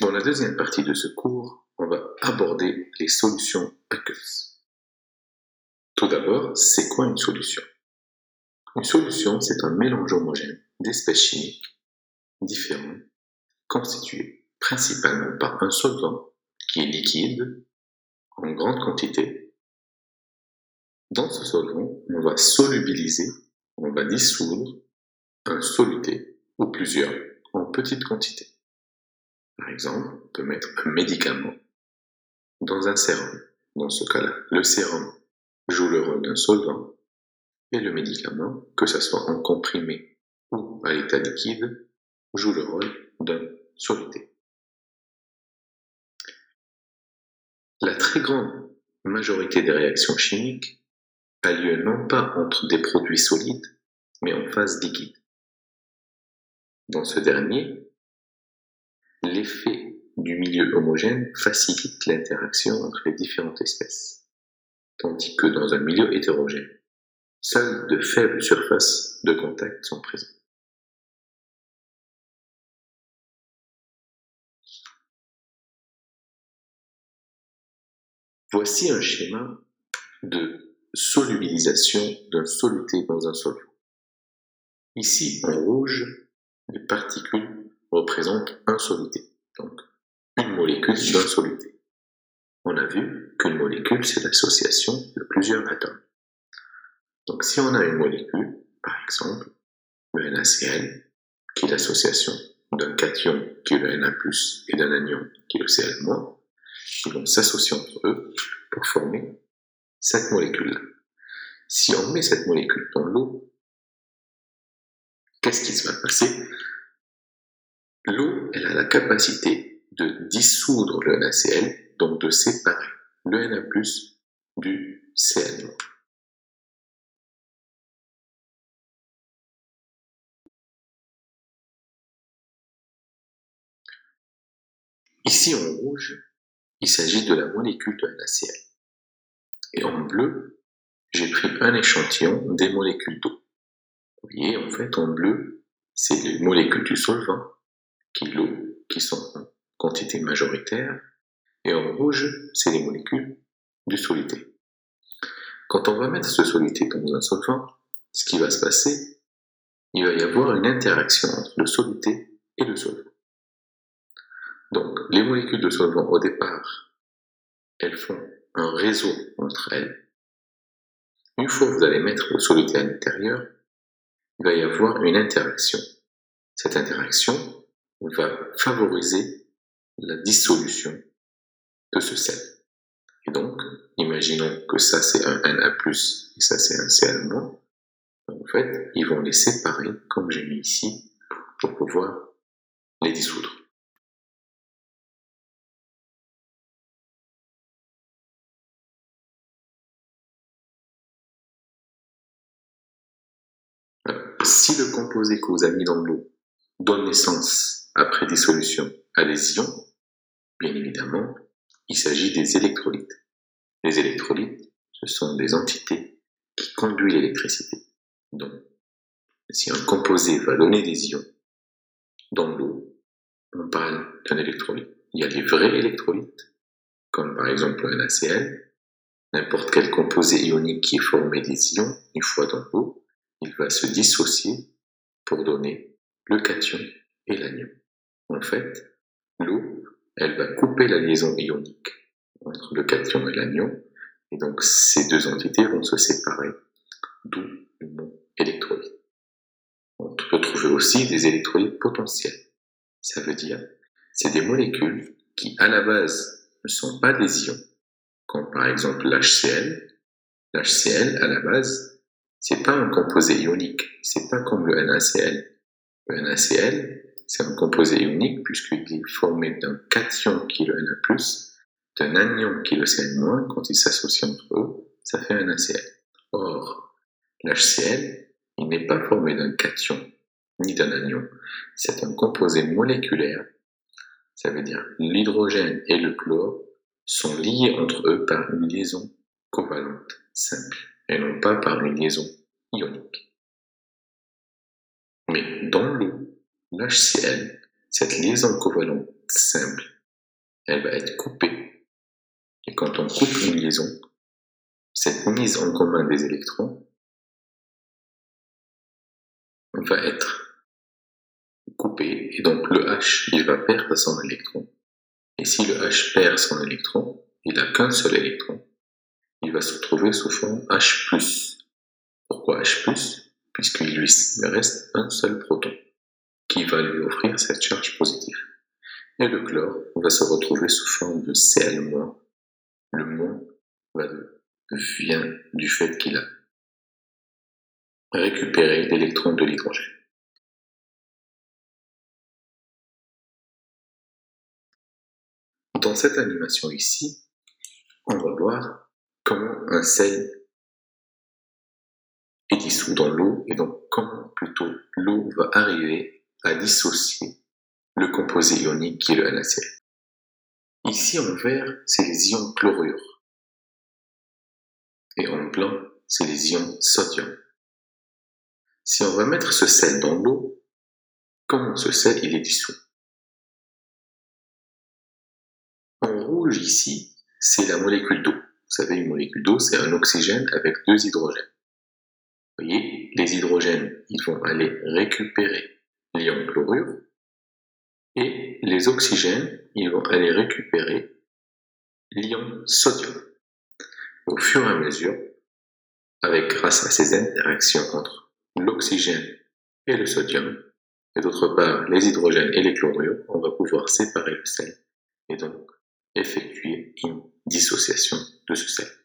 Dans la deuxième partie de ce cours, on va aborder les solutions aqueuses. Tout d'abord, c'est quoi une solution? Une solution, c'est un mélange homogène d'espèces chimiques différentes constituées principalement par un solvant qui est liquide en grande quantité. Dans ce solvant, on va solubiliser, on va dissoudre un soluté ou plusieurs en petite quantité. Par exemple, on peut mettre un médicament dans un sérum. Dans ce cas-là, le sérum joue le rôle d'un solvant et le médicament, que ce soit en comprimé ou à l'état liquide, joue le rôle d'un soluté. La très grande majorité des réactions chimiques a lieu non pas entre des produits solides, mais en phase liquide. Dans ce dernier, l'effet du milieu homogène facilite l'interaction entre les différentes espèces, tandis que dans un milieu hétérogène, seules de faibles surfaces de contact sont présentes. Voici un schéma de solubilisation d'un soluté dans un solvant. Ici, en rouge, les particules représentent un soluté, donc une molécule d'un soluté. On a vu qu'une molécule, c'est l'association de plusieurs atomes. Donc si on a une molécule, par exemple, le NaCl, qui est l'association d'un cation qui est le Na+, et d'un anion qui est le Cl-, ils vont s'associer entre eux pour former cette molécule-là. Si on met cette molécule dans l'eau, qu'est-ce qui se va passer? L'eau, elle a la capacité de dissoudre le NaCl, donc de séparer le Na+, du Cl-. Ici en rouge, il s'agit de la molécule de NaCl. Et en bleu, j'ai pris un échantillon des molécules d'eau. Vous voyez, en fait, en bleu, c'est les molécules du solvant, qui l'eau, qui sont en quantité majoritaire, et en rouge, c'est les molécules du soluté. Quand on va mettre ce soluté dans un solvant, ce qui va se passer, il va y avoir une interaction entre le soluté et le solvant. Donc, les molécules de solvant, au départ, elles font un réseau entre elles. Une fois que vous allez mettre le soluté à l'intérieur, il va y avoir une interaction. Cette interaction va favoriser la dissolution de ce sel. Et donc, imaginons que ça c'est un Na+, et ça c'est un Cl-. En fait, ils vont les séparer, comme j'ai mis ici, pour pouvoir les dissoudre. Si le composé que vous avez mis dans l'eau donne naissance, après dissolution, à des ions, bien évidemment, il s'agit des électrolytes. Les électrolytes, ce sont des entités qui conduisent l'électricité. Donc, si un composé va donner des ions dans l'eau, on parle d'un électrolyte. Il y a des vrais électrolytes, comme par exemple un NaCl, n'importe quel composé ionique qui est formé des ions, une fois dans l'eau, il va se dissocier pour donner le cation et l'anion. En fait, l'eau, elle va couper la liaison ionique entre le cation et l'anion, et donc ces deux entités vont se séparer, d'où le mot électrolyte. On peut trouver aussi des électrolytes potentiels. Ça veut dire, c'est des molécules qui, à la base, ne sont pas des ions, comme par exemple l'HCl. L'HCl, à la base, c'est pas un composé ionique, c'est pas comme le NaCl. Le NaCl, c'est un composé ionique puisqu'il est formé d'un cation qui est le Na+, d'un anion qui est le Cl-, quand ils s'associent entre eux, ça fait un NaCl. Or, l'HCl, il n'est pas formé d'un cation ni d'un anion, c'est un composé moléculaire, ça veut dire l'hydrogène et le chlore sont liés entre eux par une liaison covalente simple et non pas par une liaison ionique. Mais dans l'eau, l'HCl cette liaison covalente simple, elle va être coupée. Et quand on coupe une liaison, cette mise en commun des électrons va être coupée et donc le H il va perdre son électron. Et si le H perd son électron, il n'a qu'un seul électron, il va se trouver sous forme H+. Pourquoi H+, puisqu'il lui reste un seul proton qui va lui offrir cette charge positive. Et le chlore va se retrouver sous forme de Cl-. Le moins va vient du fait qu'il a récupéré l'électron de l'hydrogène. Dans cette animation ici, on va voir comment un sel est dissous dans l'eau et donc comment plutôt l'eau va arriver à dissocier le composé ionique qui est le NaCl. Ici en vert, c'est les ions chlorure et en blanc, c'est les ions sodium. Si on va mettre ce sel dans l'eau, comment ce sel il est dissous? En rouge ici, c'est la molécule d'eau. Vous savez, une molécule d'eau, c'est un oxygène avec deux hydrogènes. Vous voyez, les hydrogènes, ils vont aller récupérer chlorure et les oxygènes, ils vont aller récupérer l'ion sodium. Au fur et à mesure, avec grâce à ces interactions entre l'oxygène et le sodium, et d'autre part les hydrogènes et les chlorures, on va pouvoir séparer le sel et donc effectuer une dissociation de ce sel.